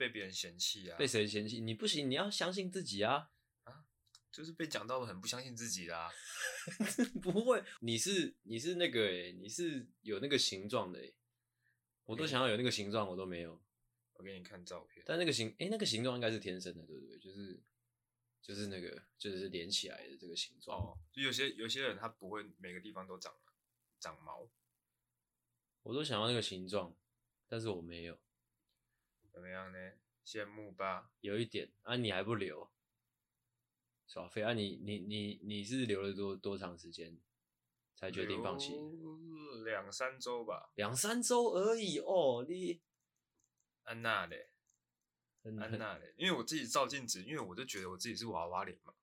被别人嫌弃啊。被谁嫌弃？你不行，你要相信自己啊！啊，就是被讲到很不相信自己啦。不会，你是你是那个诶、欸，你是有那个形状的诶、欸，我都想要有那个形状，我都没有。我给你看照片，但那个形诶、欸，那个形状应该是天生的，对不对？就是就是那个就是连起来的这个形状。哦，就有些有些人他不会每个地方都长长毛。我都想要那个形状，但是我没有。怎么样呢？羡慕吧？有一点啊，你还不留？耍废啊你！你你你你是留了多多长时间才决定放弃？两三周吧。两三周而已哦，你安娜的，安娜的，因为我自己照镜子，因为我就觉得我自己是娃娃脸嘛。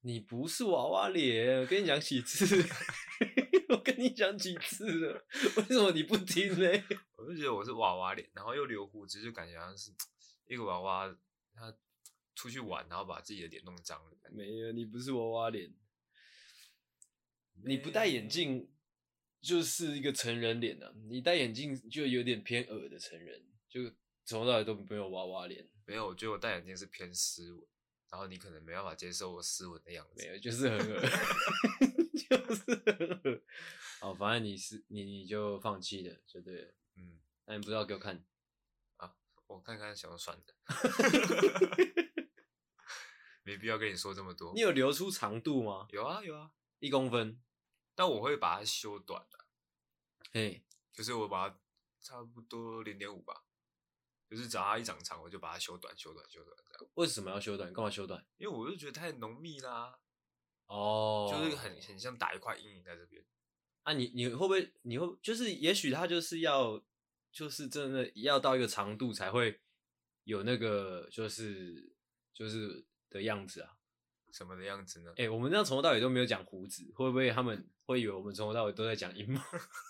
你不是娃娃脸，我跟你讲几次。我跟你讲几次了，为什么你不听呢？我就觉得我是娃娃脸，然后又留胡子，就感觉好像是一个娃娃，他出去玩，然后把自己的脸弄脏了。没有，你不是娃娃脸，你不戴眼镜就是一个成人脸啊。你戴眼镜就有点偏耳的成人，就从头到尾都没有娃娃脸。没有，我觉得我戴眼镜是偏斯文，然后你可能没办法接受我斯文的样子。没有，就是很恶。就是，好，反正你是你你就放弃了，就对了。嗯，那你不知道给我看啊？我看看想算的，没必要跟你说这么多。你有留出长度吗？有啊有啊，一公分，但我会把它修短的。嘿，就是我把它差不多零点五吧，就是只要它一长长，我就把它修短修短修短这样。为什么要修短？干嘛修短？因为我就觉得太浓密啦。哦，就是很很像打一块阴影在这边啊你！你你会不会？你会就是也许他就是要，就是真的要到一个长度才会有那个就是就是的样子啊？什么的样子呢？哎、欸，我们这样从头到尾都没有讲胡子，会不会他们会以为我们从头到尾都在讲阴毛？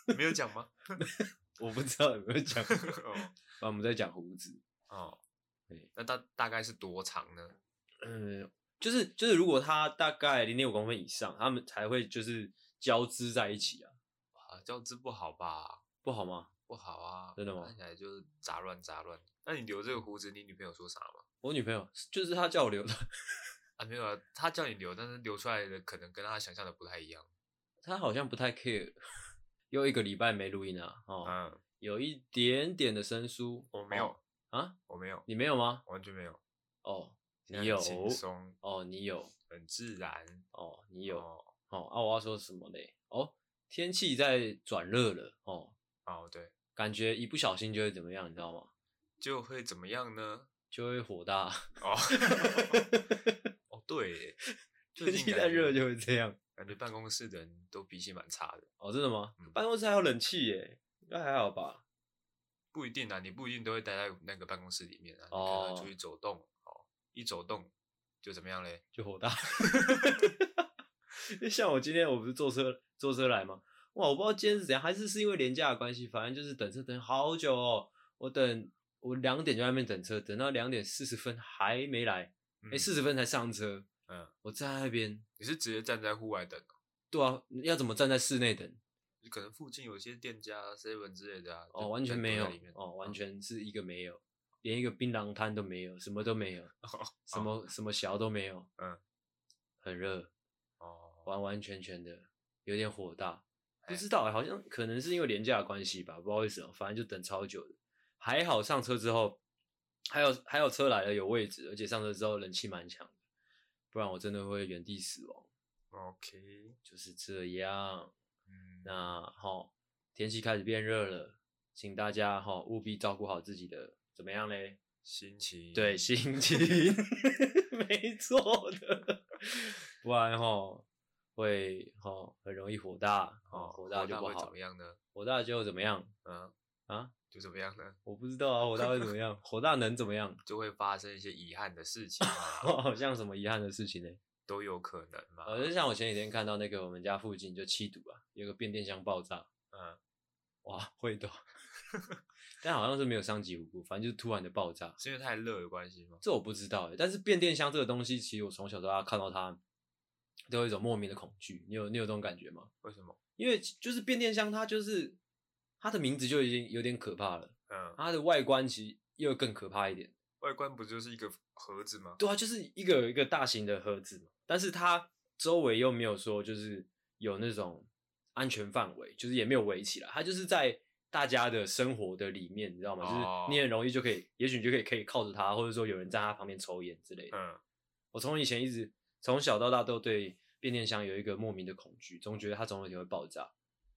没有讲吗？我不知道有没有讲。哦，啊，我们在讲胡子哦。对，那大大概是多长呢？嗯。就是就是，如果它大概零点五公分以上，它们才会就是交织在一起啊。啊，交织不好吧？不好吗？不好啊，真的吗？看起来就是杂乱杂乱。那你留这个胡子，你女朋友说啥吗？我女朋友就是她叫我留的啊，没有啊，她叫你留，但是留出来的可能跟她想象的不太一样。她好像不太 care。又一个礼拜没录音啊，哦，嗯，有一点点的生疏。我没有、哦、啊，我没有，你没有吗？完全没有。哦。你有轻松哦，你有很自然哦，你有哦，哦啊，我要说什么嘞？哦，天气在转热了哦，哦对，感觉一不小心就会怎么样，你知道吗？就会怎么样呢？就会火大哦，哦对，天气再热就会这样，感觉办公室的人都脾气蛮差的哦，真的吗？嗯、办公室还有冷气耶，应该还好吧？不一定啊，你不一定都会待在那个办公室里面啊，哦、你可能出去走动。一走动就怎么样嘞？就火大。像我今天我不是坐车坐车来吗？哇，我不知道今天是怎样，还是是因为廉价的关系，反正就是等车等好久哦。我等我两点就在那边等车，等到两点四十分还没来，哎，四十分才上车。嗯，我站在那边。你是直接站在户外等？对啊，要怎么站在室内等？可能附近有些店家、seven 之类的啊。哦，完全没有。哦，完全是一个没有。连一个槟榔摊都没有，什么都没有，哦、什么、哦、什么小都没有，嗯，很热，哦，完完全全的有点火大，不知道，好像可能是因为廉价的关系吧，不知道为什么，反正就等超久的，还好上车之后，还有还有车来了有位置，而且上车之后人气蛮强的，不然我真的会原地死亡。OK，就是这样，嗯，那好，天气开始变热了，请大家哈务必照顾好自己的。怎么样嘞？心情对，心情 没错的，不然齁会齁很容易火大，哦火大就不好。会怎么样呢？火大就怎么样？嗯啊，就怎么样呢？我不知道啊，火大会怎么样？火大能怎么样？就会发生一些遗憾的事情啊，好像什么遗憾的事情呢？都有可能嘛。呃，就像我前几天看到那个我们家附近就七堵啊，有个变电箱爆炸，嗯，哇，会的。但好像是没有伤及无辜，反正就是突然的爆炸，是因为太热的关系吗？这我不知道诶，但是变电箱这个东西，其实我从小到大看到它，都有一种莫名的恐惧。你有你有这种感觉吗？为什么？因为就是变电箱，它就是它的名字就已经有点可怕了。嗯，它的外观其实又更可怕一点。外观不就是一个盒子吗？对啊，就是一个一个大型的盒子嘛，但是它周围又没有说就是有那种安全范围，就是也没有围起来，它就是在大家的生活的里面，你知道吗？就是你很容易就可以，也许你就可以可以靠着他，或者说有人在他旁边抽烟之类的。嗯，我从以前一直从小到大都对变电箱有一个莫名的恐惧，总觉得它总有一天会爆炸。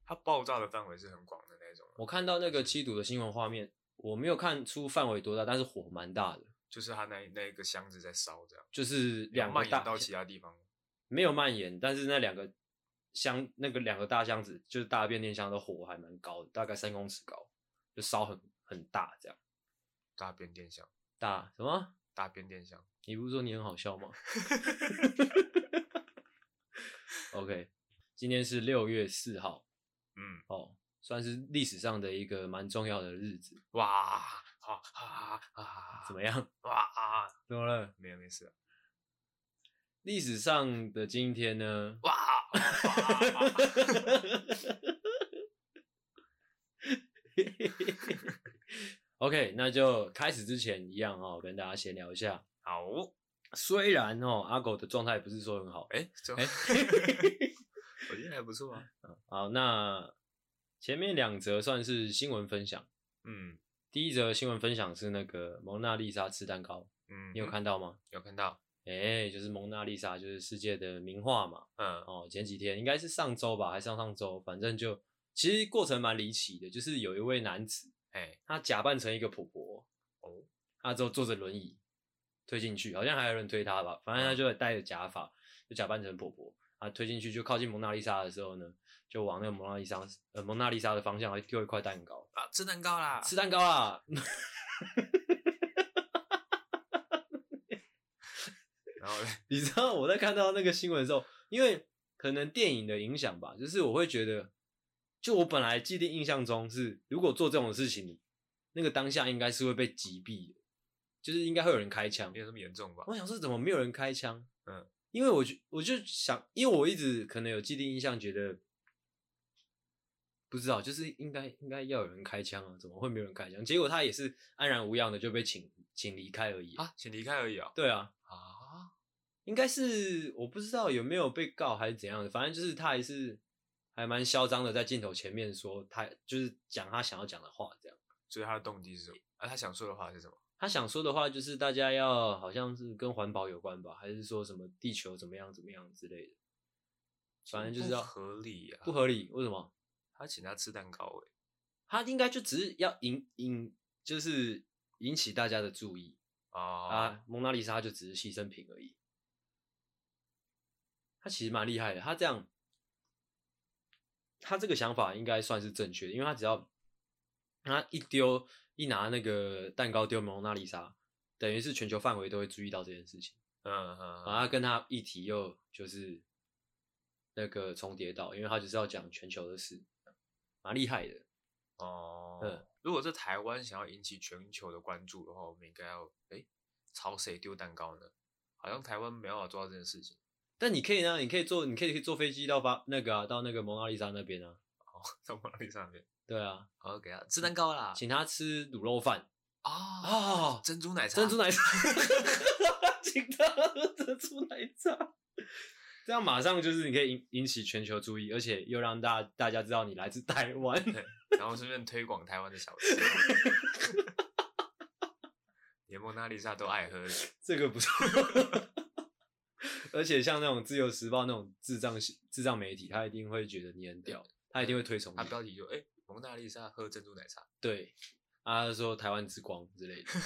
它爆炸的范围是很广的那种。我看到那个缉毒的新闻画面。我没有看出范围多大，但是火蛮大的，就是它那那个箱子在烧，这样，就是两个大，蔓延到其他地方，没有蔓延，但是那两个箱，那个两个大箱子，就是大变电箱的火还蛮高的，大概三公尺高，就烧很很大这样。大变电箱，大什么？大变电箱？你不是说你很好笑吗？OK，今天是六月四号，嗯，哦。算是历史上的一个蛮重要的日子，哇，啊啊啊，怎么样？哇啊，怎么了？没有，没事。历史上的今天呢？哇，哇，OK，那就开始之前一样哦，跟大家闲聊一下。好，虽然哦，阿狗的状态不是说很好，哎、欸，哎，我觉得还不错啊。好，那。前面两则算是新闻分享，嗯，第一则新闻分享是那个蒙娜丽莎吃蛋糕，嗯，你有看到吗？有看到，哎、欸，就是蒙娜丽莎，就是世界的名画嘛，嗯，哦，前几天应该是上周吧，还是上上周，反正就其实过程蛮离奇的，就是有一位男子，哎、欸，他假扮成一个婆婆，哦，他之后坐着轮椅推进去，好像还有人推他吧，反正他就戴着假发，就假扮成婆婆，啊，推进去就靠近蒙娜丽莎的时候呢。就往那个蒙娜丽莎，呃，蒙娜丽莎的方向来丢一块蛋糕啊，吃蛋糕啦，吃蛋糕啦。然后呢，你知道我在看到那个新闻的时候，因为可能电影的影响吧，就是我会觉得，就我本来既定印象中是，如果做这种事情，那个当下应该是会被击毙的，就是应该会有人开枪，没有这么严重吧？我想说，怎么没有人开枪？嗯，因为我就我就想，因为我一直可能有既定印象，觉得。不知道，就是应该应该要有人开枪啊，怎么会没有人开枪？结果他也是安然无恙的就被请请离开而已啊，请离开而已啊。对啊，啊，应该是我不知道有没有被告还是怎样的，反正就是他还是还蛮嚣张的，在镜头前面说他就是讲他想要讲的话，这样。所以他的动机是什么？啊，他想说的话是什么？他想说的话就是大家要好像是跟环保有关吧，还是说什么地球怎么样怎么样之类的？反正就是要合理啊，不合理，为什么？他请他吃蛋糕诶，他应该就只是要引引，就是引起大家的注意啊。啊，蒙娜丽莎就只是牺牲品而已。他其实蛮厉害的，他这样，他这个想法应该算是正确的，因为他只要他一丢一拿那个蛋糕丢蒙娜丽莎，等于是全球范围都会注意到这件事情。嗯嗯，然后他跟他一提又就是那个重叠到，因为他就是要讲全球的事。蛮厉害的哦。嗯，如果在台湾想要引起全球的关注的话，我们应该要哎，朝谁丢蛋糕呢？好像台湾没办法做到这件事情。但你可以呢，你可以坐，你可以坐飞机到巴那个啊，到那个蒙娜丽莎那边啊。哦，到蒙娜丽莎那边。对啊，好给他吃蛋糕啦，请他吃卤肉饭啊啊，珍珠奶茶，珍珠奶茶，请他喝珍珠奶茶。这样马上就是你可以引引起全球注意，而且又让大大家知道你来自台湾，然后顺便推广台湾的小吃，连蒙娜丽莎都爱喝，这个不错。而且像那种自由时报那种智障智障媒体，他一定会觉得你很屌，他一定会推崇你。他标题就哎，蒙娜丽莎喝珍珠奶茶，对，他说台湾之光之类的。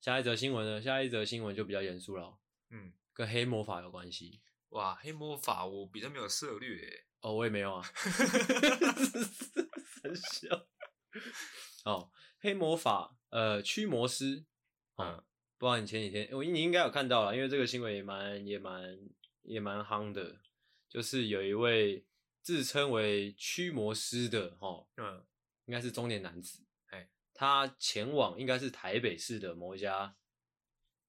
下一则新闻呢？下一则新闻就比较严肃了，嗯。跟黑魔法有关系哇？黑魔法我比较没有涉猎哦，我也没有啊，很小哦。黑魔法，呃，驱魔师，嗯，不知道你前几天，我你应该有看到了，因为这个新闻也蛮也蛮也蛮夯的，就是有一位自称为驱魔师的，哈，嗯，应该是中年男子，哎，他前往应该是台北市的某一家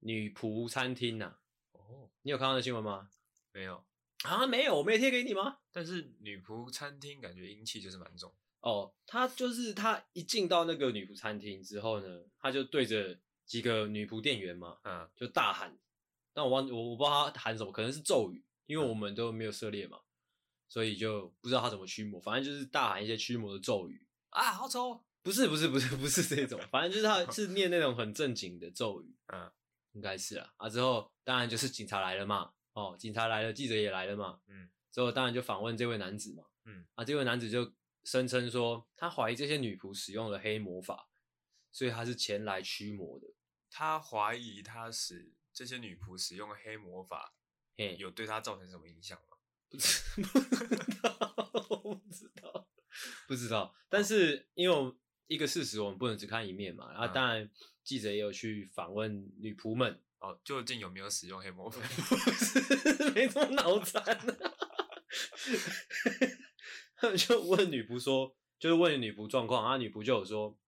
女仆餐厅呐、啊。哦，你有看到那新闻吗？没有啊，没有，我没贴给你吗？但是女仆餐厅感觉阴气就是蛮重。哦，他就是他一进到那个女仆餐厅之后呢，他就对着几个女仆店员嘛，嗯，就大喊，但我忘我我不知道他喊什么，可能是咒语，因为我们都没有涉猎嘛，所以就不知道他怎么驱魔，反正就是大喊一些驱魔的咒语啊，好丑，不是不是不是不是这种，反正就是他 是念那种很正经的咒语，嗯，应该是啊，啊之后当然就是警察来了嘛，哦，警察来了，记者也来了嘛，嗯，之后当然就访问这位男子嘛，嗯，啊这位男子就。声称说他怀疑这些女仆使用了黑魔法，所以他是前来驱魔的。他怀疑他使这些女仆使用黑魔法，嘿，有对他造成什么影响吗？不知道，我不知道，不知道。但是因为一个事实，我们不能只看一面嘛。然后当然记者也有去访问女仆们，哦，究竟有没有使用黑魔法？没这么脑残。他们就问女仆说，就是问女仆状况，啊，女仆就有说，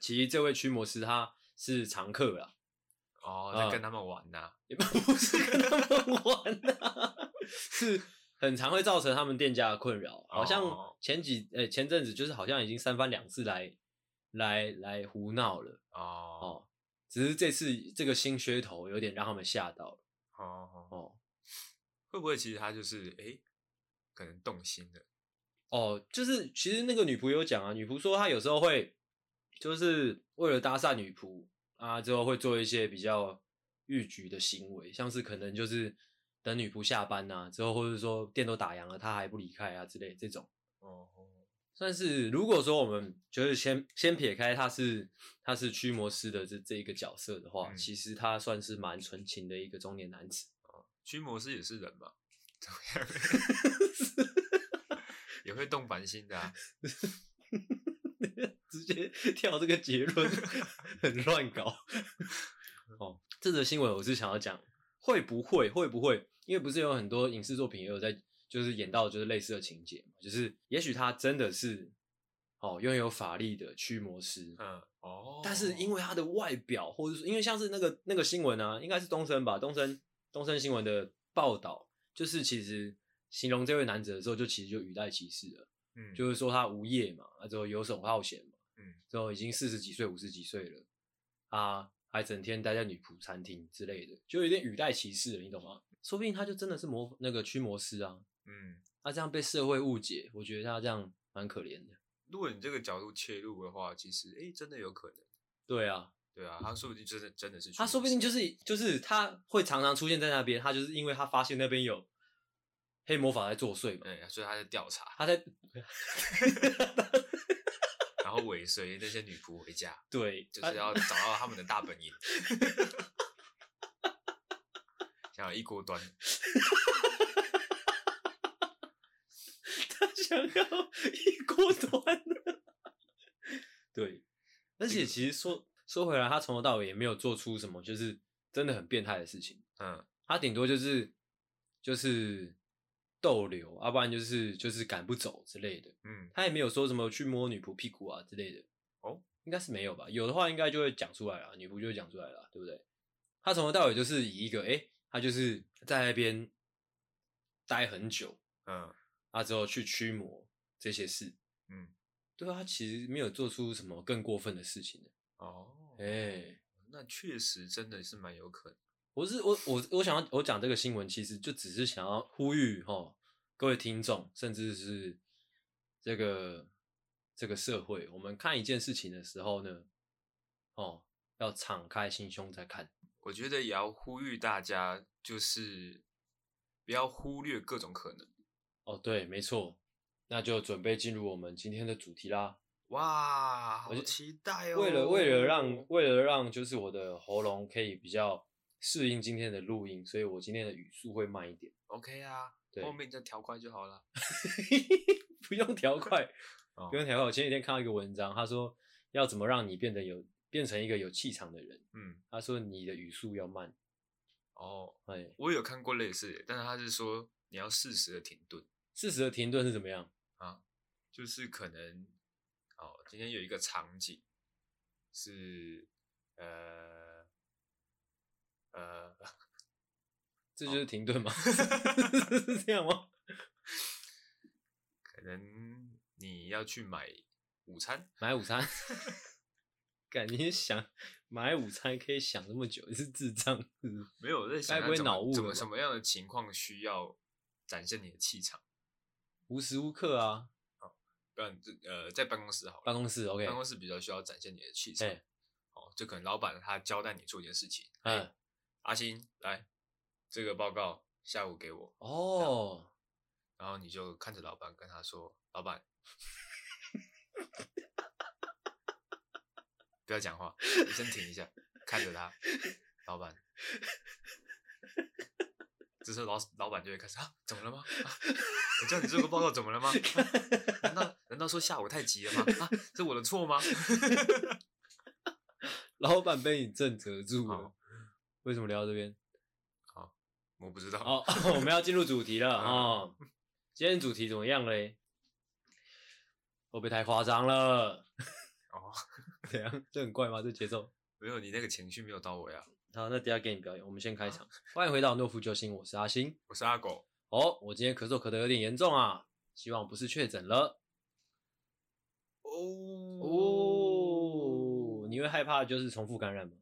其实这位驱魔师他是常客啦，哦，在跟他们玩呐，也不是跟他们玩呐，是很常会造成他们店家的困扰，好像前几呃、欸、前阵子就是好像已经三番两次来来来胡闹了，哦。哦，只是这次这个新噱头有点让他们吓到了，哦。哦，会不会其实他就是哎、欸，可能动心了？哦，就是其实那个女仆有讲啊，女仆说她有时候会，就是为了搭讪女仆啊，之后会做一些比较欲举的行为，像是可能就是等女仆下班啊，之后或者说店都打烊了，他还不离开啊之类这种。哦，算是如果说我们就是先先撇开他是他是驱魔师的这这一个角色的话，嗯、其实他算是蛮纯情的一个中年男子。哦，驱魔师也是人嘛？怎么样？也会动凡心的啊，直接跳这个结论，很乱搞。哦，这则新闻我是想要讲，会不会会不会？因为不是有很多影视作品也有在，就是演到就是类似的情节嘛，就是也许他真的是哦拥有法力的驱魔师，嗯哦，但是因为他的外表，或者说因为像是那个那个新闻啊，应该是东森吧，东森东森新闻的报道，就是其实。形容这位男子的时候，就其实就语带歧视了，嗯，就是说他无业嘛，啊，之后游手好闲嘛，嗯，之后已经四十几岁、五十几岁了，啊，还整天待在女仆餐厅之类的，就有点语带歧视了，你懂吗？说不定他就真的是魔那个驱魔师啊，嗯，他这样被社会误解，我觉得他这样蛮可怜的。如果你这个角度切入的话，其实哎，真的有可能。对啊，对啊，他说不定真的真的是，他说不定就是就是他会常常出现在那边，他就是因为他发现那边有。黑魔法在作祟嘛？对，所以他在调查，他在，然后尾随那些女仆回家，对，就是要找到他们的大本营，想要一锅端，他想要一锅端，对，而且其实说说回来，他从头到尾也没有做出什么，就是真的很变态的事情，嗯，他顶多就是就是。逗留，要、啊、不然就是就是赶不走之类的。嗯，他也没有说什么去摸女仆屁股啊之类的。哦，应该是没有吧？有的话应该就会讲出来了，女仆就会讲出来了，对不对？他从头到尾就是以一个，哎、欸，他就是在那边待很久，嗯，啊之后去驱魔这些事，嗯，对啊，他其实没有做出什么更过分的事情的。哦，哎、欸，那确实真的是蛮有可能。我是我我我想要我讲这个新闻，其实就只是想要呼吁齁各位听众，甚至是这个这个社会，我们看一件事情的时候呢，哦，要敞开心胸再看。我觉得也要呼吁大家，就是不要忽略各种可能。哦，对，没错，那就准备进入我们今天的主题啦。哇，好期待哦！为了为了让为了让就是我的喉咙可以比较。适应今天的录音，所以我今天的语速会慢一点。OK 啊，对，后面再调快就好了。不用调快，不用调快。我前几天看到一个文章，他说要怎么让你变得有变成一个有气场的人。嗯，他说你的语速要慢。哦，哎，我有看过类似的，但是他是说你要适时的停顿。适时的停顿是怎么样啊？就是可能哦，今天有一个场景是呃。呃，这就是停顿吗？是这样吗？可能你你要去买午餐，买午餐。感觉想买午餐可以想那么久，你是智障是不是？没有我在想，该不会脑雾了吧？什么样的情况需要展现你的气场？无时无刻啊。不然，呃，在办公室好了。办公室 OK，办公室比较需要展现你的气场。欸、哦，就可能老板他交代你做一件事情。嗯、欸，阿星来，这个报告下午给我。哦。然后你就看着老板跟他说：“老板，不要讲话，你先停一下，看着他。”老板。这时候老老板就会开始啊，怎么了吗？啊，我叫你做个报告，怎么了吗？啊、难道难道说下午太急了吗？啊，是我的错吗？老板被你震慑住了。为什么聊到这边？好，我不知道。哦，我们要进入主题了啊、哦！今天主题怎么样嘞？会不会太夸张了？哦，怎样？这很怪吗？这节奏？没有，你那个情绪没有到位啊。好，那等下给你表演。我们先开场。欢迎回到诺夫救星，我是阿星，我是阿狗。哦，我今天咳嗽咳得有点严重啊，希望不是确诊了。哦哦，你会害怕就是重复感染吗？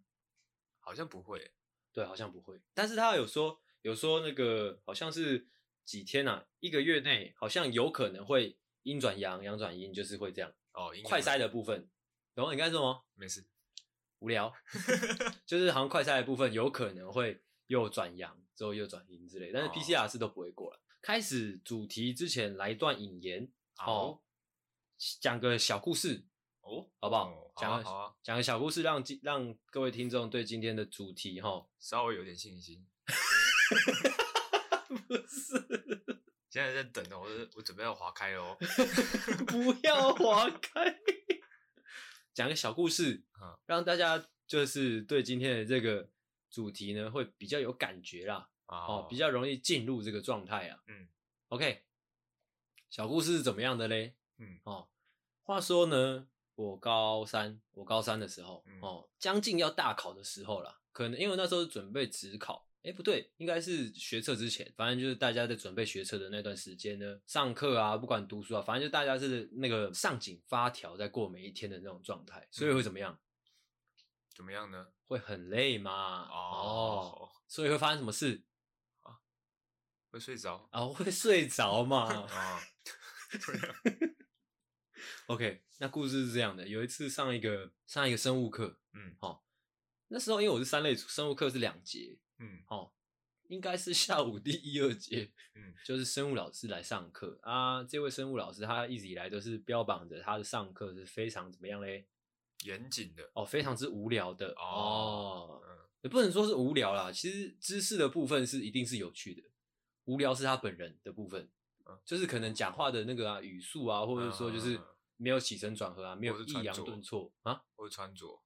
好像不会。对，好像不会。但是他有说，有说那个好像是几天啊，一个月内好像有可能会阴转阳，阳转阴，就是会这样。哦，快筛的部分，懂你该说什么？没事。无聊，就是好像快筛的部分有可能会又转阳，之后又转阴之类，但是 PCR 是都不会过了。开始主题之前来一段引言，好，讲个小故事哦，好不好？讲个讲个小故事，让让各位听众对今天的主题哈稍微有点信心。不是，现在在等哦，我我准备要划开哦，不要划开。讲个小故事，让大家就是对今天的这个主题呢，会比较有感觉啦，哦，比较容易进入这个状态啊。嗯，OK，小故事是怎么样的嘞？嗯，哦，话说呢，我高三，我高三的时候，哦，将近要大考的时候啦，可能因为那时候是准备职考。哎，不对，应该是学测之前，反正就是大家在准备学测的那段时间呢，上课啊，不管读书啊，反正就大家是那个上紧发条在过每一天的那种状态，所以会怎么样？嗯、怎么样呢？会很累嘛？哦，哦，所以会发生什么事？啊，会睡着啊？会睡着嘛？啊对，OK，那故事是这样的，有一次上一个上一个生物课，嗯，好、哦，那时候因为我是三类生物课是两节。嗯，哦，应该是下午第一二节，嗯，就是生物老师来上课啊。这位生物老师他一直以来都是标榜着他的上课是非常怎么样嘞？严谨的哦，非常之无聊的哦，也不能说是无聊啦，其实知识的部分是一定是有趣的，无聊是他本人的部分，嗯，就是可能讲话的那个啊语速啊，或者说就是没有起承转合啊，没有抑扬顿挫啊，或者穿着。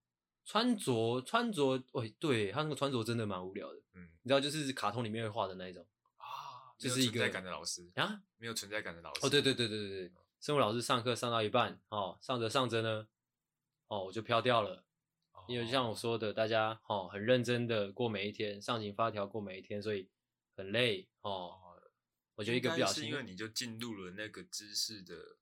穿着穿着，喂，对他那个穿着真的蛮无聊的，嗯，你知道，就是卡通里面会画的那一种啊，就是一个存在感的老师啊，没有存在感的老师。哦，对对对对对对，生物老师上课上到一半，哦，上着上着呢，哦，我就飘掉了，哦，因为就像我说的，大家哦很认真的过每一天，上紧发条过每一天，所以很累哦，哦。我觉得一个不小心，是因为你就进入了那个知识的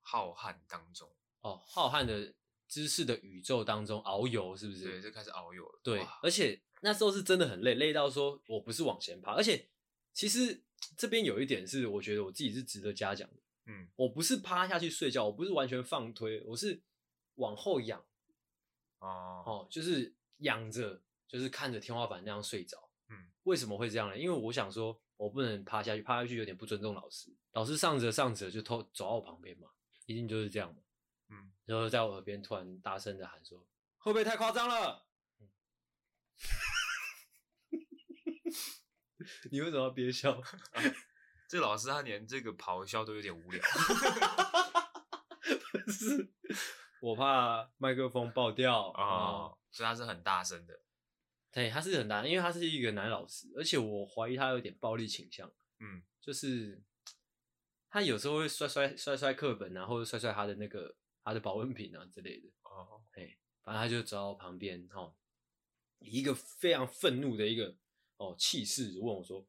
浩瀚当中，哦，浩瀚的。知识的宇宙当中遨游，是不是？对，就开始遨游了。对，而且那时候是真的很累，累到说我不是往前爬，而且其实这边有一点是，我觉得我自己是值得嘉奖的。嗯，我不是趴下去睡觉，我不是完全放推，我是往后仰。哦哦，就是仰着，就是看着天花板那样睡着。嗯，为什么会这样呢？因为我想说，我不能趴下去，趴下去有点不尊重老师。老师上着上着就偷走到我旁边嘛，一定就是这样嘛。嗯，然后在我耳边突然大声的喊说：“会不会太夸张了？” 你为什么要憋笑？啊、这老师他连这个咆哮都有点无聊。不是，我怕麦克风爆掉啊、哦，所以他是很大声的。对，他是很大，因为他是一个男老师，而且我怀疑他有点暴力倾向。嗯，就是他有时候会摔摔摔摔课本啊，或者摔摔他的那个。他的保温瓶啊之类的哦，哎，反正他就走到我旁边，哈，以一个非常愤怒的一个哦气势问我说：“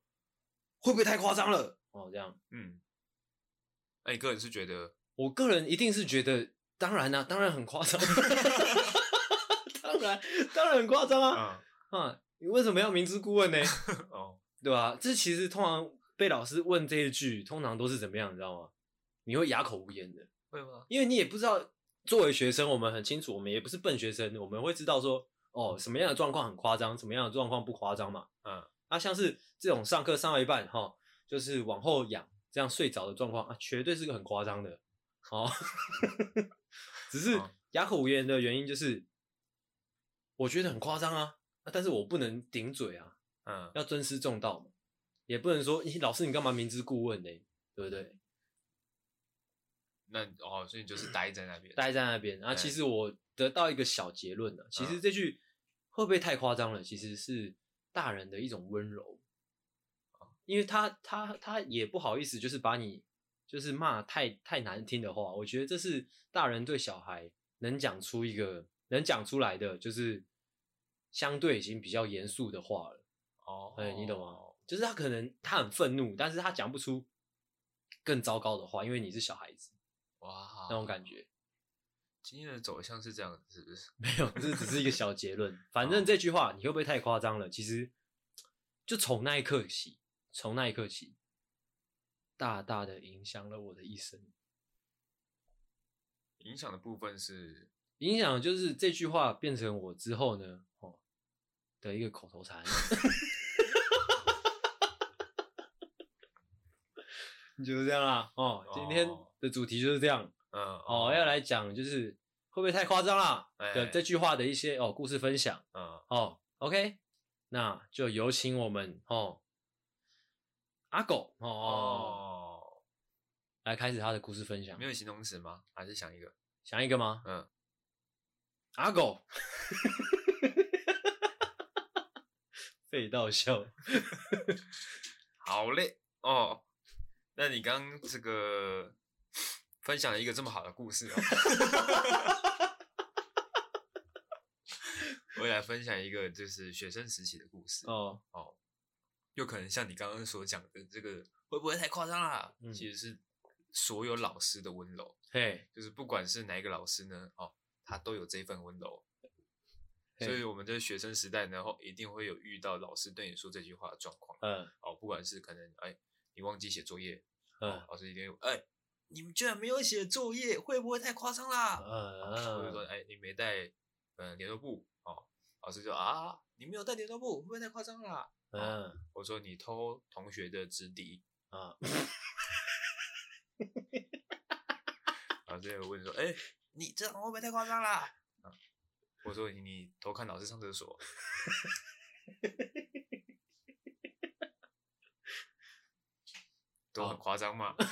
会不会太夸张了？”哦，这样，嗯，那你个人是觉得我个人一定是觉得，当然啦、啊，当然很夸张，当然当然很夸张啊！嗯、啊，你为什么要明知故问呢？哦，对吧、啊？这其实通常被老师问这一句，通常都是怎么样，你知道吗？你会哑口无言的，会吗？因为你也不知道。作为学生，我们很清楚，我们也不是笨学生，我们会知道说，哦，什么样的状况很夸张，什么样的状况不夸张嘛。嗯，啊，像是这种上课上到一半，哈，就是往后仰这样睡着的状况啊，绝对是个很夸张的。哦，只是哑口无言的原因就是，我觉得很夸张啊，但是我不能顶嘴啊，嗯，要尊师重道嘛，也不能说，咦，老师你干嘛明知故问呢？对不对？那哦，所以就是待在那边，待在那边。然后其实我得到一个小结论了，其实这句会不会太夸张了？其实是大人的一种温柔，因为他他他也不好意思，就是把你就是骂太太难听的话。我觉得这是大人对小孩能讲出一个能讲出来的，就是相对已经比较严肃的话了。哦，哎，你懂吗？就是他可能他很愤怒，但是他讲不出更糟糕的话，因为你是小孩子。哇，那种感觉，今天的走向是这样子，是不是？没有，这只是一个小结论。反正这句话，你会不会太夸张了？其实，就从那一刻起，从那一刻起，大大的影响了我的一生。影响的部分是，影响就是这句话变成我之后呢，哦，的一个口头禅。就是这样啦，哦，今天的主题就是这样，嗯，哦，要来讲就是会不会太夸张啦的这句话的一些哦故事分享，嗯，哦，OK，那就有请我们哦阿狗哦来开始他的故事分享。没有形容词吗？还是想一个？想一个吗？嗯，阿狗，废到笑，好嘞，哦。那你刚刚这个分享了一个这么好的故事哦，我也来分享一个就是学生时期的故事。哦。哦，有可能像你刚刚所讲的这个会不会太夸张啦？嗯，其实是所有老师的温柔，嘿，就是不管是哪一个老师呢，哦，他都有这份温柔，所以我们在学生时代呢，一定会有遇到老师对你说这句话的状况，嗯，哦，不管是可能哎。你忘记写作业，嗯，老师一定哎、欸，你们居然没有写作业，会不会太夸张啦？嗯，或者说哎、欸，你没带嗯联络簿，哦，老师就啊，你没有带联络簿，会不会太夸张啦？嗯，我说你偷同学的纸笔，啊，老师又问说，哎、欸，你这样会不会太夸张啦？我说你你偷看老师上厕所。都很夸张嘛？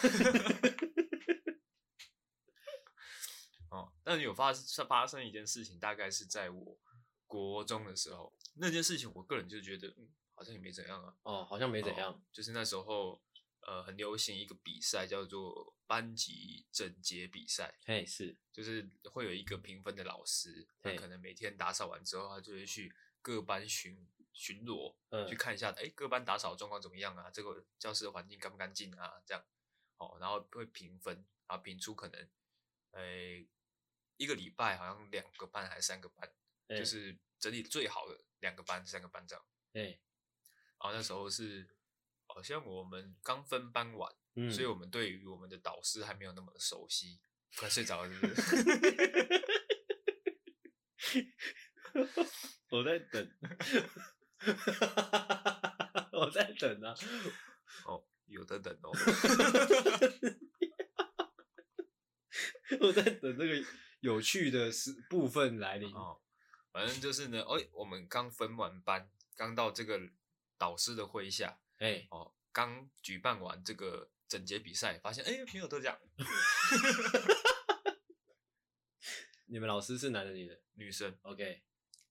哦，但有发生发生一件事情，大概是在我国中的时候。那件事情，我个人就觉得，嗯，好像也没怎样啊。哦，好像没怎样。哦，就是那时候，呃，很流行一个比赛，叫做班级整洁比赛。嘿，是，就是会有一个评分的老师，他可能每天打扫完之后，他就会去各班巡。巡逻，嗯，去看一下，哎、欸，各班打扫状况怎么样啊？这个教室的环境干不干净啊？这样，哦，然后会评分，然后评出可能，哎、欸，一个礼拜好像两个班还是三个班，欸、就是整理最好的两个班、三个班这样。对、欸，然后那时候是好像我们刚分班完，嗯，所以我们对于我们的导师还没有那么的熟悉，快睡着了是不是？我在等。我在等啊，哦，有的等哦，我在等这个有趣的是部分来临哦。反正就是呢，哎，我们刚分完班，刚到这个导师的麾下，哎，哦，刚举办完这个整洁比赛，发现哎，朋友都讲，你们老师是男的女的？女生，OK。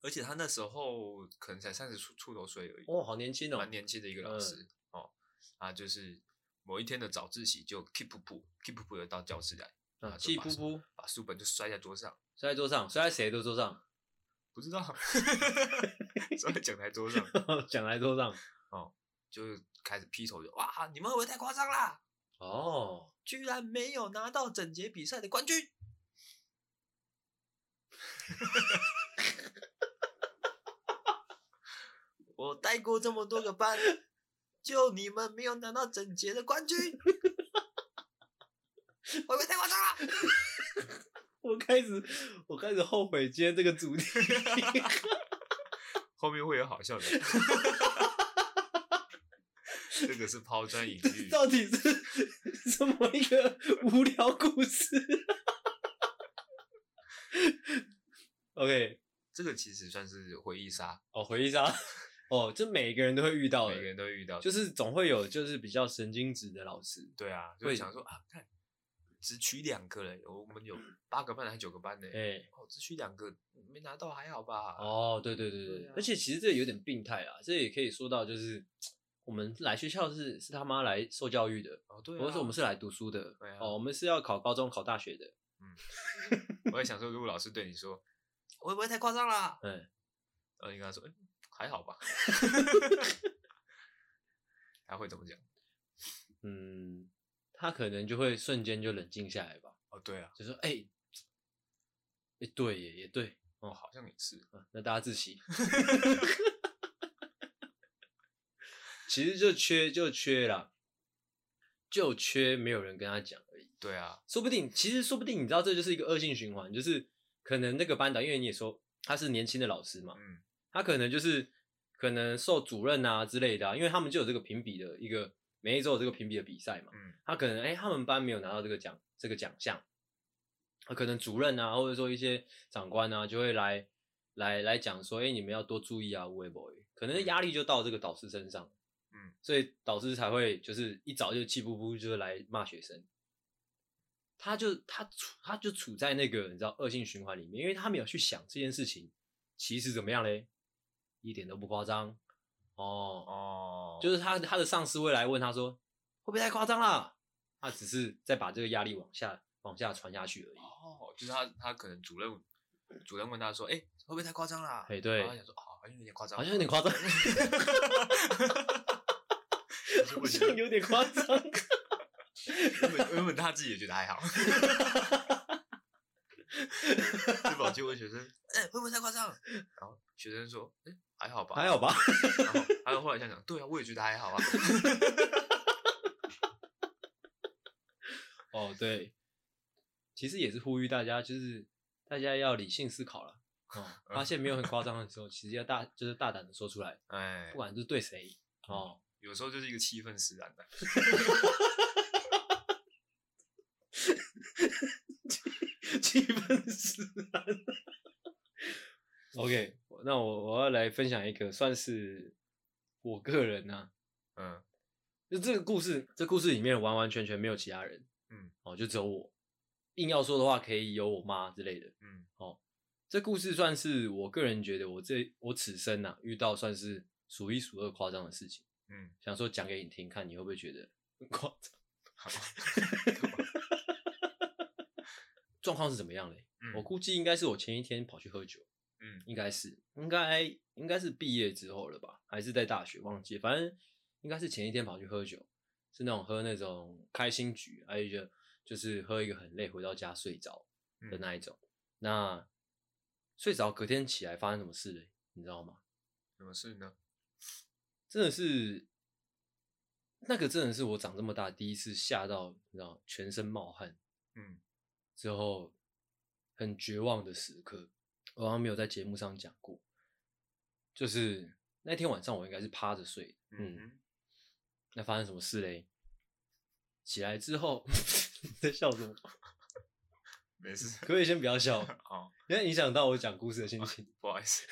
而且他那时候可能才三十出出头岁而已，哦，好年轻哦，蛮年轻的一个老师、嗯、哦。啊，就是某一天的早自习，就 keep 噗噗 keep 噗噗的到教室来，啊，keep 噗噗把书本就摔在桌上，摔在桌上，摔在谁的桌上？不知道，摔在讲台桌上，讲台桌上，哦，就开始劈头就哇，你们会不会太夸张啦？哦，居然没有拿到整节比赛的冠军。我带过这么多个班，就你们没有拿到整节的冠军，会不会太夸张了？我开始，我开始后悔今天这个主题，后面会有好笑的。这个是抛砖引玉，到底是这么一个无聊故事？OK，这个其实算是回忆杀哦，回忆杀。哦，这每个人都会遇到，每个人都会遇到，就是总会有就是比较神经质的老师，对啊，就会想说啊，看只取两个嘞，我们有八个班还是九个班呢？哎，哦，只取两个没拿到还好吧？哦，对对对对，而且其实这有点病态啊，这也可以说到就是我们来学校是是他妈来受教育的，哦对，或者说我们是来读书的，哦，我们是要考高中考大学的，嗯，我也想说，如果老师对你说会不会太夸张啦？嗯，然后，你跟他说，哎。还好吧 他会怎么讲？嗯，他可能就会瞬间就冷静下来吧。哦，对啊，就说，哎、欸，哎、欸，对也也对，哦，好像也是。啊、那大家自习。其实就缺就缺啦，就缺没有人跟他讲而已。对啊，说不定，其实说不定，你知道，这就是一个恶性循环，就是可能那个班导，因为你也说他是年轻的老师嘛，嗯。他可能就是可能受主任啊之类的啊，因为他们就有这个评比的一个每一周有这个评比的比赛嘛。嗯，他可能哎、欸，他们班没有拿到这个奖这个奖项，他可能主任啊，或者说一些长官啊，就会来来来讲说，哎、欸，你们要多注意啊，微博，可能压力就到这个导师身上。嗯，所以导师才会就是一早就气呼呼就是来骂学生。他就他处他就处在那个你知道恶性循环里面，因为他没有去想这件事情其实怎么样嘞。一点都不夸张哦哦，就是他他的上司会来问他说，会不会太夸张了？他只是在把这个压力往下往下传下去而已。哦，就是他他可能主任主任问他说，哎、欸，会不会太夸张了？哎，对，他想说，哦，好像有点夸张，好像有点夸张，好像有点夸张。原本原本他自己也觉得还好。就跑去问学生，哎、欸，会不会太夸张？然后学生说，哎、欸。还好吧，还好吧。然后还有后来想想，对啊，我也觉得还好啊。哦，对，其实也是呼吁大家，就是大家要理性思考了。哦，发现没有很夸张的时候，其实要大，就是大胆的说出来。哎，不管是对谁，哦，有时候就是一个气氛使然的。气氛使然。OK。那我我要来分享一个，算是我个人呐、啊，嗯，就这个故事，这故事里面完完全全没有其他人，嗯，哦，就只有我。硬要说的话，可以有我妈之类的，嗯，哦，这故事算是我个人觉得我这我此生呐、啊、遇到算是数一数二夸张的事情，嗯，想说讲给你听，看你会不会觉得很夸张？好，状况是怎么样嘞？嗯、我估计应该是我前一天跑去喝酒。嗯，应该是，应该应该是毕业之后了吧，还是在大学忘记，反正应该是前一天跑去喝酒，是那种喝那种开心局，还有一个就是喝一个很累，回到家睡着的那一种。嗯、那睡着隔天起来发生什么事嘞？你知道吗？什么事呢？真的是那个真的是我长这么大第一次吓到，你知道全身冒汗，嗯，之后很绝望的时刻。我好像没有在节目上讲过，就是那天晚上我应该是趴着睡，嗯，嗯，那发生什么事嘞？起来之后 你在笑什么？没事，可以先不要笑，哦，因为影响到我讲故事的心情，不好意思。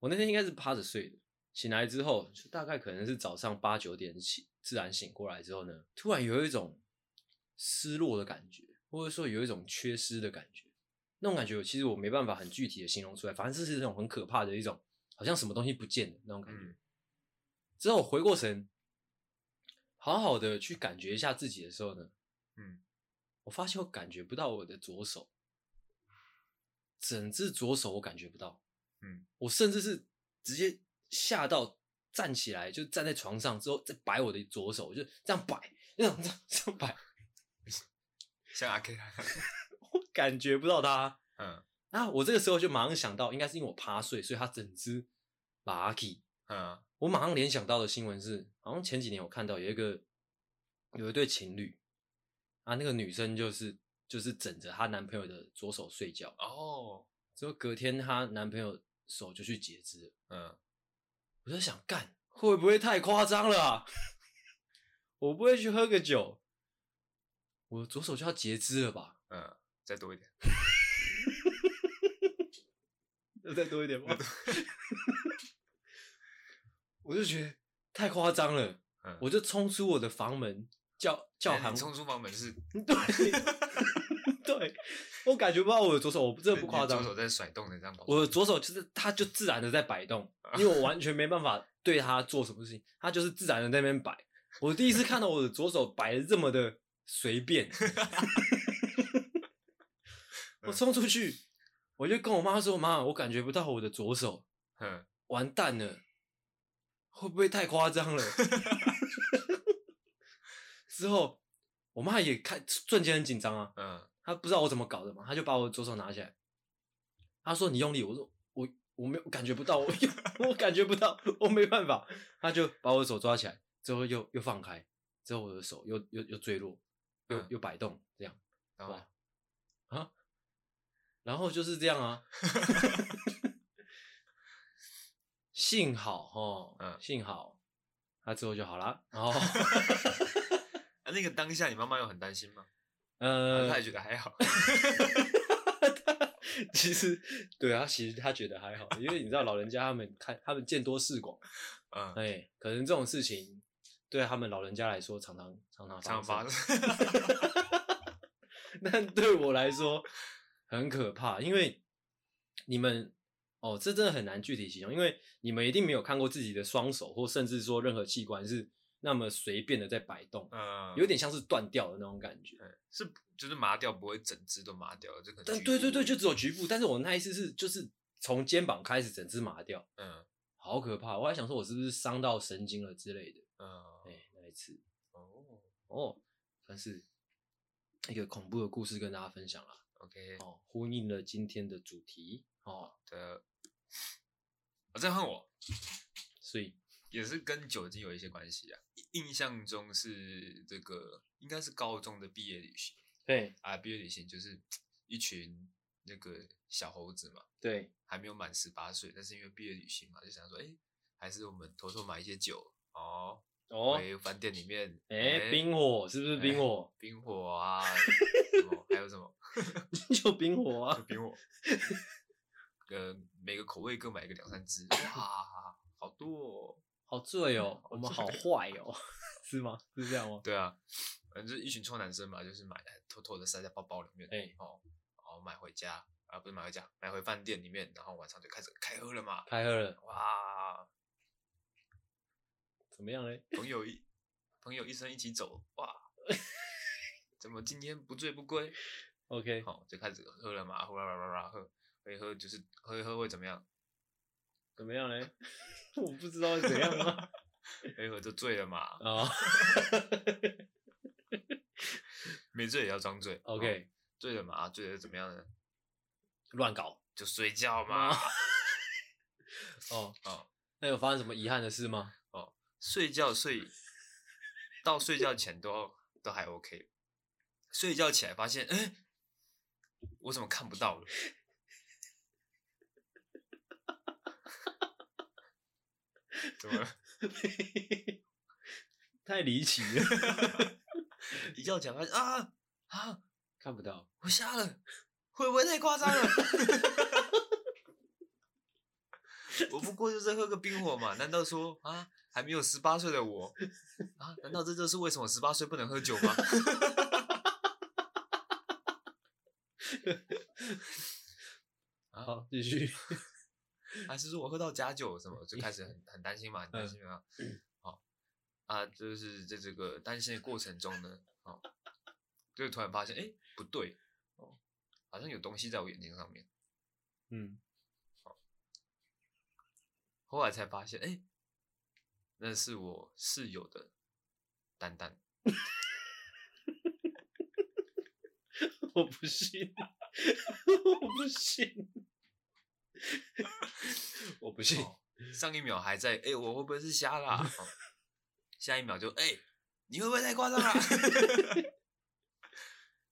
我那天应该是趴着睡的，醒来之后就大概可能是早上八九点起，自然醒过来之后呢，突然有一种失落的感觉。或者说有一种缺失的感觉，那种感觉其实我没办法很具体的形容出来，反正这是那种很可怕的一种，好像什么东西不见了那种感觉。之后我回过神，好好的去感觉一下自己的时候呢，嗯，我发现我感觉不到我的左手，整只左手我感觉不到，嗯，我甚至是直接吓到站起来，就站在床上之后再摆我的左手，就这样摆，这样这样摆，像阿 K，我感觉不到他。嗯，然后我这个时候就马上想到，应该是因为我趴睡，所以他整只把阿 K。嗯，我马上联想到的新闻是，好像前几年我看到有一个有一对情侣，啊，那个女生就是就是枕着她男朋友的左手睡觉哦，之后隔天她男朋友手就去截肢了。嗯，我在想，干会不会太夸张了啊？我不会去喝个酒，我左手就要截肢了吧？嗯，再多一点，要再多一点吗？我就觉得太夸张了，嗯、我就冲出我的房门，叫叫喊。冲出房门是？对，对，我感觉不到我的左手，我真的不夸张。左手在甩动的这样跑。我的左手就是，它就自然的在摆动，因为我完全没办法对它做什么事情，它就是自然的在那边摆。我第一次看到我的左手摆的这么的随便，我冲出去，我就跟我妈说：“妈，我感觉不到我的左手，嗯，完蛋了。”会不会太夸张了？之后我妈也看，瞬间很紧张啊。嗯，她不知道我怎么搞的嘛，她就把我左手拿起来，她说：“你用力。”我说：“我我没有感觉不到，我 我感觉不到，我没办法。”她就把我的手抓起来，之后又又放开，之后我的手又又又坠落，又、嗯、又摆动，这样，然后啊，然后就是这样啊。幸好哦，嗯，幸好，他之后就好了。然后，啊，那个当下你妈妈有很担心吗？呃，她也觉得还好。其实，对啊，其实他觉得还好，因为你知道老人家他们看他们见多识广，嗯，哎，可能这种事情对他们老人家来说常常常常常发生。但对我来说很可怕，因为你们。哦，这真的很难具体形容，因为你们一定没有看过自己的双手，或甚至说任何器官是那么随便的在摆动，嗯，有点像是断掉的那种感觉，是就是麻掉，不会整只都麻掉，这可能。但对对对，就只有局部。但是我那一次是就是从肩膀开始整只麻掉，嗯，好可怕。我还想说，我是不是伤到神经了之类的，嗯，次，哦哦，算是一个恐怖的故事跟大家分享了。OK，哦，呼应了今天的主题，哦的。我在恨我，所以也是跟酒精有一些关系啊。印象中是这个，应该是高中的毕业旅行。对啊，毕业旅行就是一群那个小猴子嘛。对，还没有满十八岁，但是因为毕业旅行嘛，就想说，哎，还是我们偷偷买一些酒哦。哦，回饭店里面，哎，冰火是不是冰火？冰火啊，什么 还有什么？就冰火啊，冰火。呃，每个口味各买个两三支，哇，好多，哦，好醉哦，我们好坏哦，是吗？是这样吗？对啊，反正就是一群臭男生嘛，就是买来偷偷的塞在包包里面，哎、欸，哦，然后买回家，啊，不是买回家，买回饭店里面，然后晚上就开始开喝了嘛，开喝了，哇，怎么样嘞？朋友一朋友一生一起走，哇，怎么今天不醉不归？OK，好，就开始喝了嘛，呼啦啦啦啦喝。喝一喝就是喝一喝会怎么样？怎么样嘞？我不知道会怎样啊。喝一喝就醉了嘛。啊。没醉也要装醉。OK。醉了嘛？醉了怎么样呢？乱搞就睡觉嘛。哦哦。那有发生什么遗憾的事吗？哦，睡觉睡到睡觉前都都还 OK。睡觉起来发现，哎，我怎么看不到了？怎么了？太离奇了！一觉讲啊啊啊！看不到，我瞎了，会不会太夸张了？我不过就是喝个冰火嘛，难道说啊，还没有十八岁的我 啊？难道这就是为什么十八岁不能喝酒吗？好，继续。还是说我喝到假酒什么，就开始很很担心嘛，很担心嘛。好啊，就是在这个担心的过程中呢，好，就突然发现，哎，不对，哦，好像有东西在我眼睛上面。嗯，好，后来才发现，哎，那是我室友的丹丹。我不信，我不信，我不信。上一秒还在哎、欸，我会不会是瞎啦？哦、下一秒就哎、欸，你会不会太夸张了？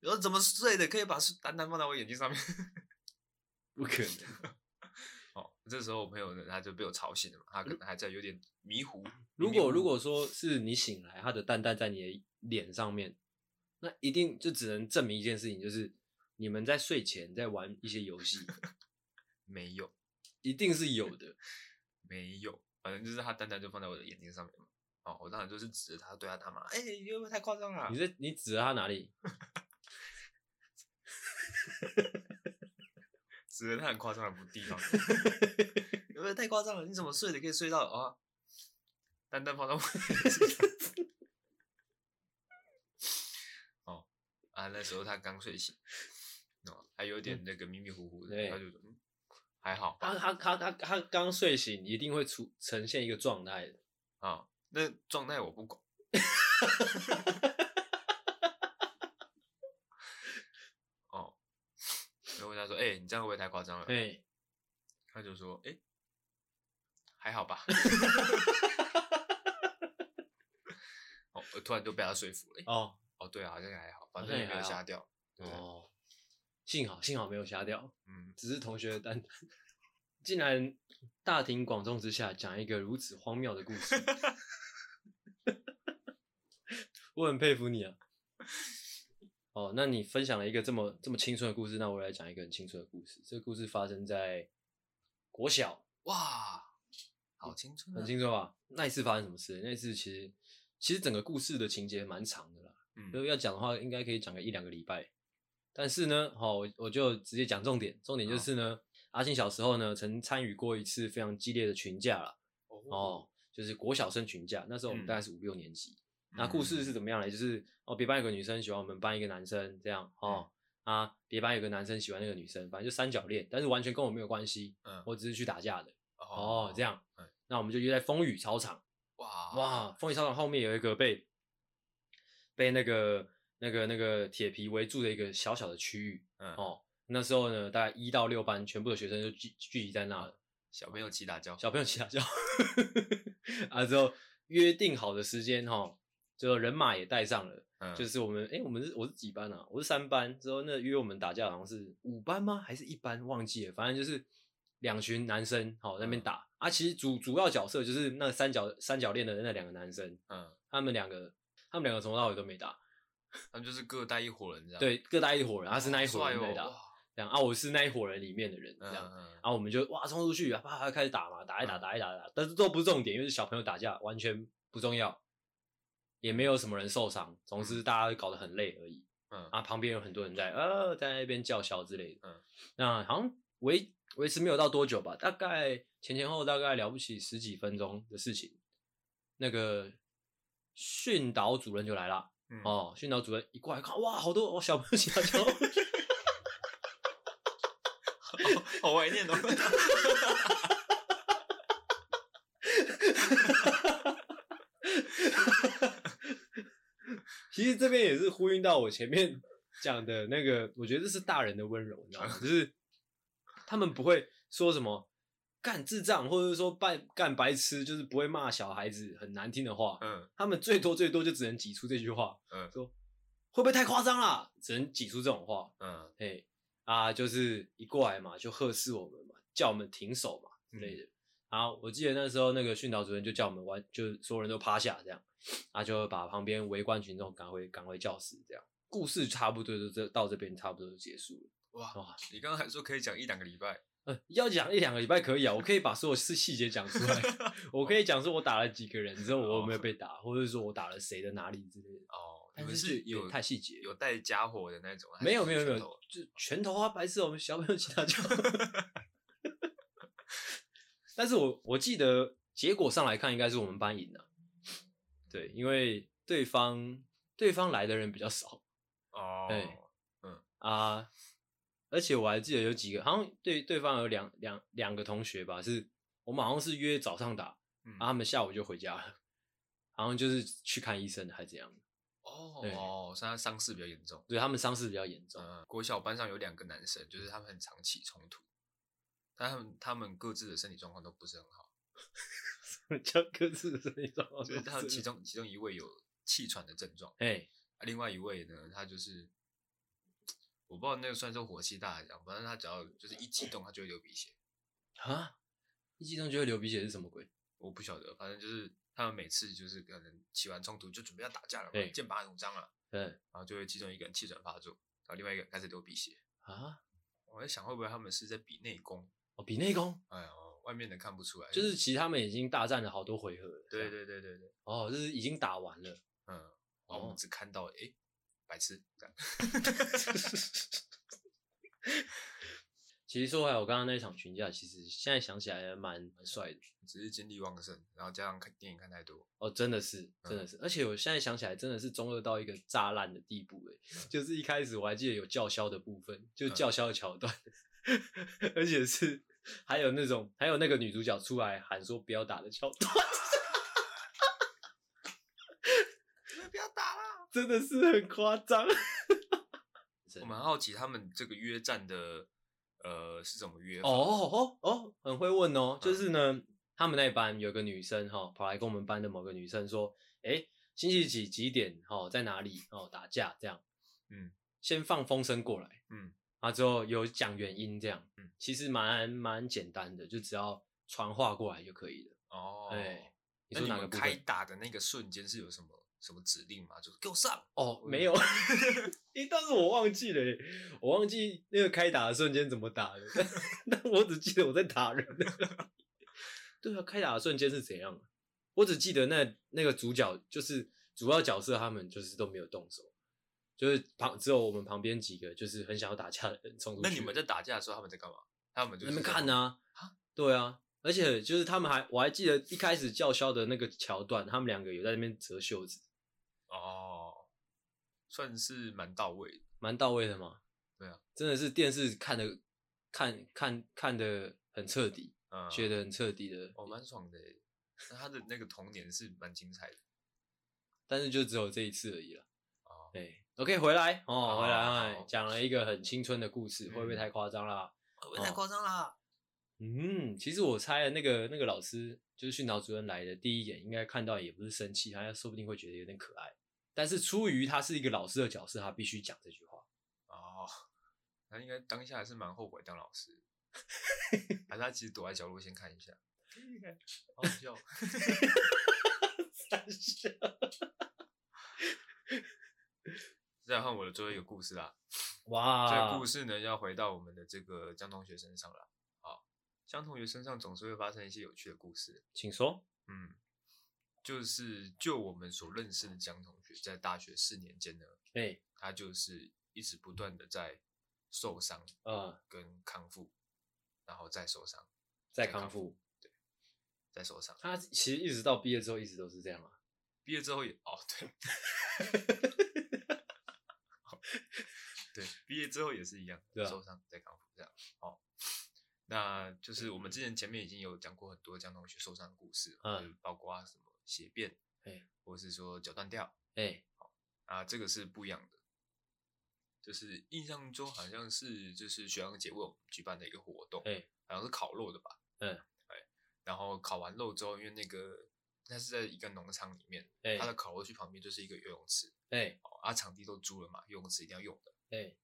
然后怎么睡的？可以把丹丹放在我眼睛上面？不可能。哦，这时候我朋友呢，他就被我吵醒了嘛，他可能还在有点迷糊。如果如果说是你醒来，他的蛋蛋在你的脸上面，那一定就只能证明一件事情，就是你们在睡前在玩一些游戏。没有，一定是有的。没有，反正就是他蛋蛋就放在我的眼睛上面嘛。哦，我当然就是指着他对他他妈，哎、欸，你会不会太夸张了？你在你指着他哪里？指着他很夸张的地方，有没有太夸张了？你怎么睡的可以睡到啊？单单放到我。哦，啊，那时候他刚睡醒，哦，还有点那个迷迷糊糊的，嗯、他就嗯，还好。他他他他他刚睡醒，一定会出呈现一个状态的啊、哦，那状态我不管。他说：“哎、欸，你这样会不会太夸张了？”对，他就说：“哎、欸，还好吧。”哦，我突然就被他说服了。哦哦，对啊，好像还好，反正也没有瞎掉。哦，幸好幸好没有瞎掉。嗯，只是同学的单，竟然大庭广众之下讲一个如此荒谬的故事 我很佩服你啊。哦，那你分享了一个这么这么青春的故事，那我来讲一个很青春的故事。这个故事发生在国小，哇，好青春，很青春吧？那一次发生什么事？那一次其实其实整个故事的情节蛮长的啦，嗯，如果要讲的话，应该可以讲个一两个礼拜。但是呢，好，我我就直接讲重点，重点就是呢，哦、阿信小时候呢，曾参与过一次非常激烈的群架啦，哦，哦，就是国小生群架，那时候我们大概是五六年级。嗯那故事是怎么样呢？就是哦，别班有个女生喜欢我们班一个男生，这样哦、嗯、啊，别班有个男生喜欢那个女生，反正就三角恋，但是完全跟我没有关系，嗯，我只是去打架的，哦，哦这样，嗯，那我们就约在风雨操场，哇。哇，风雨操场后面有一个被被那个那个那个铁皮围住的一个小小的区域，嗯。哦，那时候呢，大概一到六班全部的学生就聚聚集在那了，小朋友齐打架，小朋友齐打架，啊之后约定好的时间哈。就人马也带上了，嗯、就是我们，哎、欸，我们是我是几班啊？我是三班。之后那约我们打架好像是五班吗？还是一班？忘记了。反正就是两群男生，好在那边打、嗯、啊。其实主主要角色就是那三角三角恋的那两个男生，嗯，他们两个，他们两个从头到尾都没打，他们就是各带一伙人这样。对，各带一伙人，他是那一伙人没打，这样啊。我是那一伙人里面的人，这样。然后、嗯嗯啊、我们就哇冲出去啊，啪啪开始打嘛，打一打，打一打，打，但是都不是重点，因为是小朋友打架，完全不重要。也没有什么人受伤，总之大家搞得很累而已。嗯啊，旁边有很多人在呃在那边叫嚣之类的。嗯，那好像维维持没有到多久吧，大概前前后大概了不起十几分钟的事情。那个训导主任就来了。嗯、哦，训导主任一过来看，哇，好多哦小朋友起来叫，好怀念哦。其实这边也是呼应到我前面讲的那个，我觉得这是大人的温柔，你知道吗？就是他们不会说什么干智障，或者是说白干白痴，就是不会骂小孩子很难听的话。嗯，他们最多最多就只能挤出这句话。嗯，说会不会太夸张了？只能挤出这种话。嗯，嘿啊，就是一过来嘛，就呵斥我们嘛，叫我们停手嘛之类的。然后我记得那时候那个训导主任就叫我们完，就所有人都趴下这样。他就把旁边围观群众赶回赶回教室，这样故事差不多就这到这边差不多就结束了。哇哇！你刚刚还说可以讲一两个礼拜，呃，要讲一两个礼拜可以啊，我可以把所有事细节讲出来，我可以讲说我打了几个人之后我有没有被打，或者说我打了谁的哪里之类的。哦，但是有太细节，有带家伙的那种？没有没有没有，就拳头啊，白色我们小朋友其他就。但是我我记得结果上来看，应该是我们班赢了。对，因为对方对方来的人比较少哦，对，嗯啊，而且我还记得有几个，好像对对方有两两两个同学吧，是我们好像是约早上打，嗯、啊，他们下午就回家了，好像就是去看医生还是怎样。哦哦，所以他伤势比较严重。对，他们伤势比较严重。嗯，国小班上有两个男生，就是他们很常起冲突，但他们他们各自的身体状况都不是很好。什么叫各自的身体状况？就是他其中其中一位有气喘的症状，哎，另外一位呢，他就是我不知道那个算是火气大还是怎样，反正他只要就是一激动，他就会流鼻血。啊？一激动就会流鼻血是什么鬼？我不晓得，反正就是。他们每次就是可能起完冲突就准备要打架了，剑拔弩张了，对，然后就会其中一个人气喘发作，然后另外一个人开始流鼻血啊。我在想会不会他们是在比内功？哦，比内功？哎呀，外面的看不出来，就是其实他们已经大战了好多回合了。对对对对对。哦，就是已经打完了。嗯，然后我们只看到哎，白痴。其实说回来，我刚刚那场群架，其实现在想起来蛮蛮帅的，只是精力旺盛，然后加上看电影看太多。哦，真的是，真的是，嗯、而且我现在想起来，真的是中二到一个炸烂的地步，哎、嗯，就是一开始我还记得有叫嚣的部分，就是叫嚣的桥段，嗯、而且是还有那种还有那个女主角出来喊说不要打的桥段，不要打了，真的是很夸张。我蛮好奇他们这个约战的。呃，是怎么约？哦哦哦，很会问哦。就是呢，嗯、他们那班有个女生哈、哦，跑来跟我们班的某个女生说：“哎，星期几几点？哦，在哪里？哦，打架这样。”嗯，先放风声过来。嗯，啊之后有讲原因这样。嗯，其实蛮蛮简单的，就只要传话过来就可以了。哦，哎，你说哪个开打的那个瞬间是有什么？什么指令吗？就是给我上哦，没有，一但是我忘记了，我忘记那个开打的瞬间怎么打的，但我只记得我在打人。对啊，开打的瞬间是怎样？我只记得那那个主角就是主要角色，他们就是都没有动手，就是旁只有我们旁边几个就是很想要打架的人冲出去。那你们在打架的时候，他们在干嘛？他们就在那边看啊，对啊，而且就是他们还我还记得一开始叫嚣的那个桥段，他们两个有在那边折袖子。哦，算是蛮到位的，蛮到位的嘛。对啊，真的是电视看的，看看看的很彻底，嗯，学的很彻底的，哦，蛮爽的。那他的那个童年是蛮精彩的，但是就只有这一次而已了。哦，对，OK，回来哦，回来，讲了一个很青春的故事，会不会太夸张啦？会不会太夸张啦？嗯，其实我猜那个那个老师就是训导主任来的第一眼，应该看到也不是生气，他说不定会觉得有点可爱。但是出于他是一个老师的角色，他必须讲这句话。哦，他应该当下还是蛮后悔当老师，还是他其实躲在角落先看一下，好笑。三笑。再换我的最后一个故事啦。哇，这个故事呢要回到我们的这个江同学身上了。好，江同学身上总是会发生一些有趣的故事，请说。嗯。就是就我们所认识的江同学，在大学四年间呢，哎、欸，他就是一直不断的在受伤，嗯，跟康复，然后再受伤，再康复，对，再受伤。他其实一直到毕业之后，一直都是这样啊。毕业之后也，哦，对，对，毕业之后也是一样，对啊、受伤再康复这样。哦，那就是我们之前前面已经有讲过很多江同学受伤的故事，嗯，包括什么。血便，哎，或是说脚断掉，哎，好啊，这个是不一样的。就是印象中好像是就是学长姐为我们举办的一个活动，哎，好像是烤肉的吧，嗯，哎，然后烤完肉之后，因为那个那是在一个农场里面，哎，它的烤肉区旁边就是一个游泳池，哎，啊，场地都租了嘛，游泳池一定要用的，哎，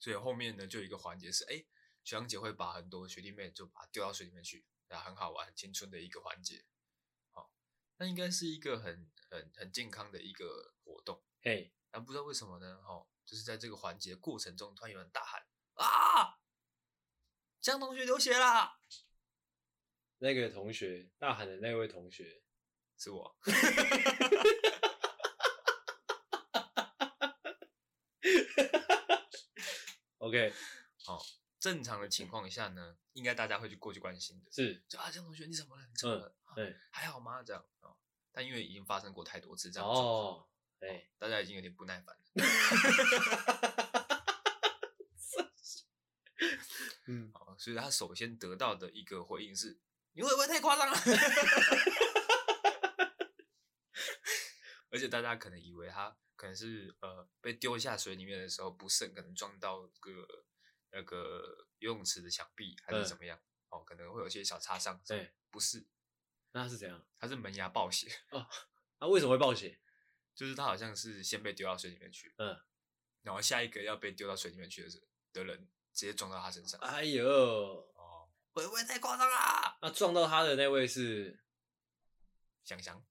所以后面呢就有一个环节是，哎，学长姐会把很多学弟妹就把它丢到水里面去，然后很好玩、很青春的一个环节。好那应该是一个很很很健康的一个活动，哎，但不知道为什么呢？哈，就是在这个环节过程中，突然有人大喊：“啊，江同学流血啦！”那个同学大喊的那位同学是我。OK，好，正常的情况下呢，应该大家会去过去关心的，是，就啊，江同学你怎么了？你怎么了？对、嗯，还好吗？这样。但因为已经发生过太多次这样子，哦，对，大家已经有点不耐烦了。嗯，好，所以他首先得到的一个回应是：你会不会太夸张了？而且大家可能以为他可能是呃被丢下水里面的时候不慎，可能撞到个那个游泳池的墙壁还是怎么样，嗯、哦，可能会有些小擦伤。对，不是，那他是怎样？他是门牙爆血。哦，那为什么会爆血？就是他好像是先被丢到水里面去，嗯，然后下一个要被丢到水里面去的的人直接撞到他身上。哎呦，哦，会不会太夸张啦？那撞到他的那位是想翔，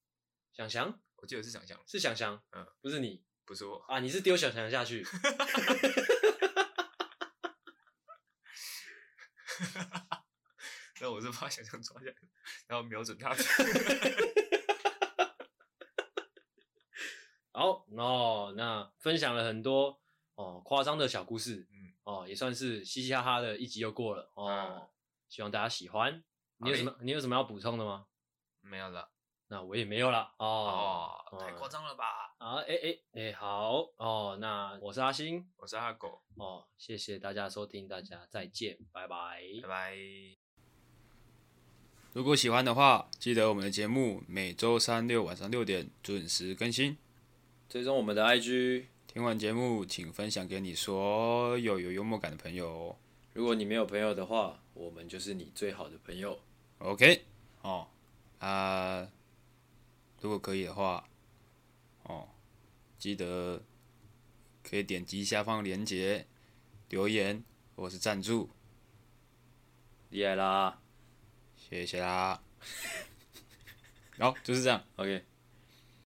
想翔，我记得是想翔，是想翔，嗯，不是你，不是我啊，你是丢想翔下去。那我是把想翔抓下来，然后瞄准他。好哦，那分享了很多哦夸张的小故事，嗯哦也算是嘻嘻哈哈的一集又过了哦，嗯、希望大家喜欢。你有什么你有什么要补充的吗？没有了，那我也没有了哦，哦太夸张了吧？啊哎哎哎好哦，那我是阿星，我是阿狗哦，谢谢大家收听，大家再见，拜拜拜拜。如果喜欢的话，记得我们的节目每周三六晚上六点准时更新。追踪我们的 IG，听完节目请分享给你所有有幽默感的朋友。如果你没有朋友的话，我们就是你最好的朋友。OK，哦，啊，如果可以的话，哦，记得可以点击下方链接留言或是赞助。厉害啦，谢谢啦。好，就是这样。OK。